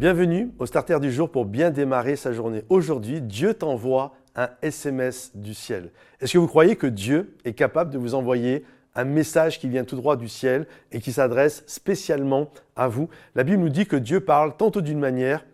Bienvenue au Starter du jour pour bien démarrer sa journée. Aujourd'hui, Dieu t'envoie un SMS du ciel. Est-ce que vous croyez que Dieu est capable de vous envoyer un message qui vient tout droit du ciel et qui s'adresse spécialement à vous? La Bible nous dit que Dieu parle tantôt d'une manière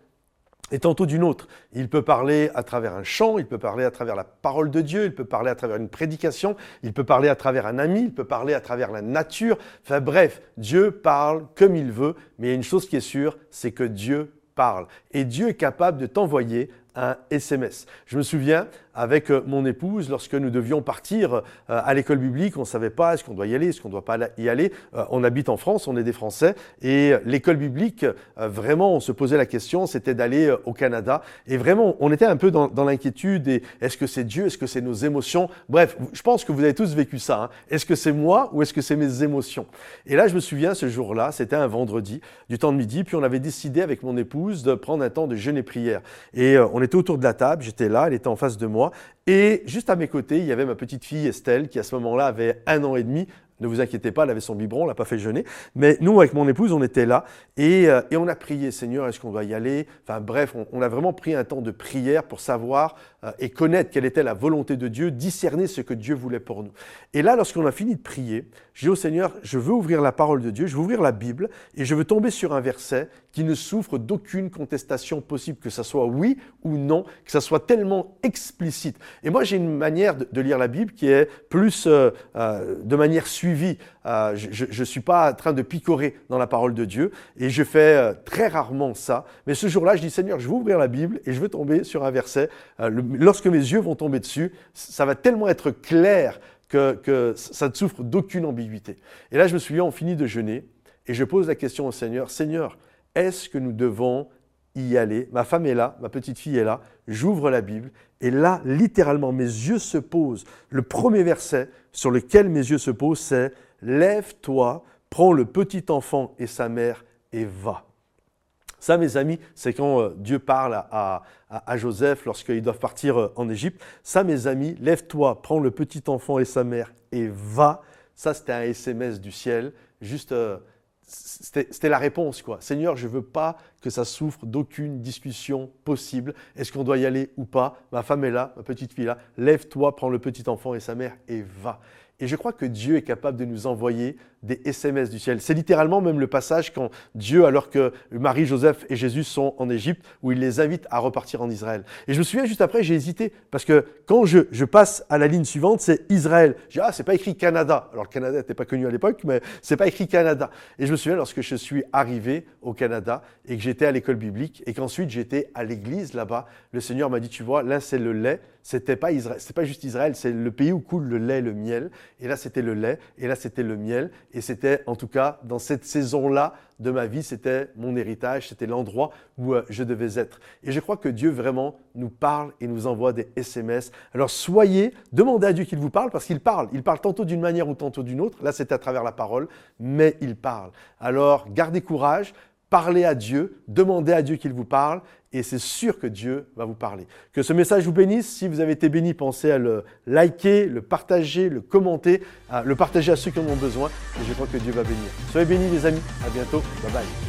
et tantôt d'une autre. Il peut parler à travers un chant, il peut parler à travers la parole de Dieu, il peut parler à travers une prédication, il peut parler à travers un ami, il peut parler à travers la nature. Enfin bref, Dieu parle comme il veut, mais une chose qui est sûre, c'est que Dieu parle. Et Dieu est capable de t'envoyer un SMS. Je me souviens, avec euh, mon épouse, lorsque nous devions partir euh, à l'école biblique, on ne savait pas est-ce qu'on doit y aller, est-ce qu'on ne doit pas y aller. Euh, on habite en France, on est des Français, et l'école biblique, vraiment, on se posait la question, c'était d'aller au Canada. Et vraiment, on était un peu dans, l'inquiétude, et est-ce que c'est Dieu, est-ce que c'est nos émotions? Bref, je pense que vous avez tous vécu ça. Hein. Est-ce que c'est moi ou est-ce que c'est mes émotions? Et là, je me souviens, ce jour-là, c'était un vendredi, du temps de midi, puis on avait décidé avec mon épouse de prendre un temps de jeûne et prière. Et on était autour de la table, j'étais là, elle était en face de moi, et juste à mes côtés, il y avait ma petite fille Estelle, qui à ce moment-là avait un an et demi. Ne vous inquiétez pas, elle avait son biberon, on l'a pas fait jeûner. Mais nous, avec mon épouse, on était là et, euh, on a prié, Seigneur, est-ce qu'on doit y aller? Enfin bref, on, a vraiment pris un temps de prière pour savoir et connaître quelle était la volonté de Dieu, discerner ce que Dieu voulait pour nous. Et là, lorsqu'on a fini de prier, j'ai dit au Seigneur, je veux ouvrir la parole de Dieu, je veux ouvrir la Bible et je veux tomber sur un verset qui ne souffre d'aucune contestation possible, que ça soit oui ou non, que ça soit tellement explicite. Et moi, j'ai une manière de, lire la Bible qui est plus euh, de manière suivante euh, je ne suis pas en train de picorer dans la parole de Dieu et je fais euh, très rarement ça. Mais ce jour-là, je dis Seigneur, je vais ouvrir la Bible et je vais tomber sur un verset. Euh, lorsque mes yeux vont tomber dessus, ça va tellement être clair que, que ça ne souffre d'aucune ambiguïté. Et là, je me souviens, on finit de jeûner et je pose la question au Seigneur Seigneur, est-ce que nous devons y aller? Ma femme est là, ma petite fille est là, j'ouvre la Bible, et là, littéralement, mes yeux se posent. Le premier verset sur lequel mes yeux se posent, c'est Lève-toi, prends le petit enfant et sa mère et va. Ça, mes amis, c'est quand euh, Dieu parle à, à Joseph lorsqu'ils doivent partir euh, en Égypte. Ça, mes amis, lève-toi, prends le petit enfant et sa mère et va. Ça, c'était un SMS du ciel, juste euh, c'était la réponse, quoi. Seigneur, je ne veux pas que ça souffre d'aucune discussion possible. Est-ce qu'on doit y aller ou pas? Ma femme est là, ma petite fille est là. Lève-toi, prends le petit enfant et sa mère et va. Et je crois que Dieu est capable de nous envoyer des SMS du ciel. C'est littéralement même le passage quand Dieu, alors que Marie, Joseph et Jésus sont en Égypte, où il les invite à repartir en Israël. Et je me souviens juste après, j'ai hésité, parce que quand je, je, passe à la ligne suivante, c'est Israël. J'ai ah, c'est pas écrit Canada. Alors le Canada n'était pas connu à l'époque, mais c'est pas écrit Canada. Et je me souviens lorsque je suis arrivé au Canada et que j'étais à l'école biblique et qu'ensuite j'étais à l'église là-bas, le Seigneur m'a dit, tu vois, là c'est le lait, c'était pas Israël, c'est pas juste Israël, c'est le pays où coule le lait, le miel. Et là c'était le lait, et là c'était le miel, et c'était en tout cas, dans cette saison-là de ma vie, c'était mon héritage, c'était l'endroit où euh, je devais être. Et je crois que Dieu vraiment nous parle et nous envoie des SMS. Alors soyez, demandez à Dieu qu'il vous parle, parce qu'il parle. Il parle tantôt d'une manière ou tantôt d'une autre. Là, c'est à travers la parole, mais il parle. Alors, gardez courage, parlez à Dieu, demandez à Dieu qu'il vous parle, et c'est sûr que Dieu va vous parler. Que ce message vous bénisse. Si vous avez été béni, pensez à le liker, le partager, le commenter, le partager à ceux qui en ont besoin, et je crois que Dieu va bénir. Soyez bénis les amis, à bientôt, bye bye.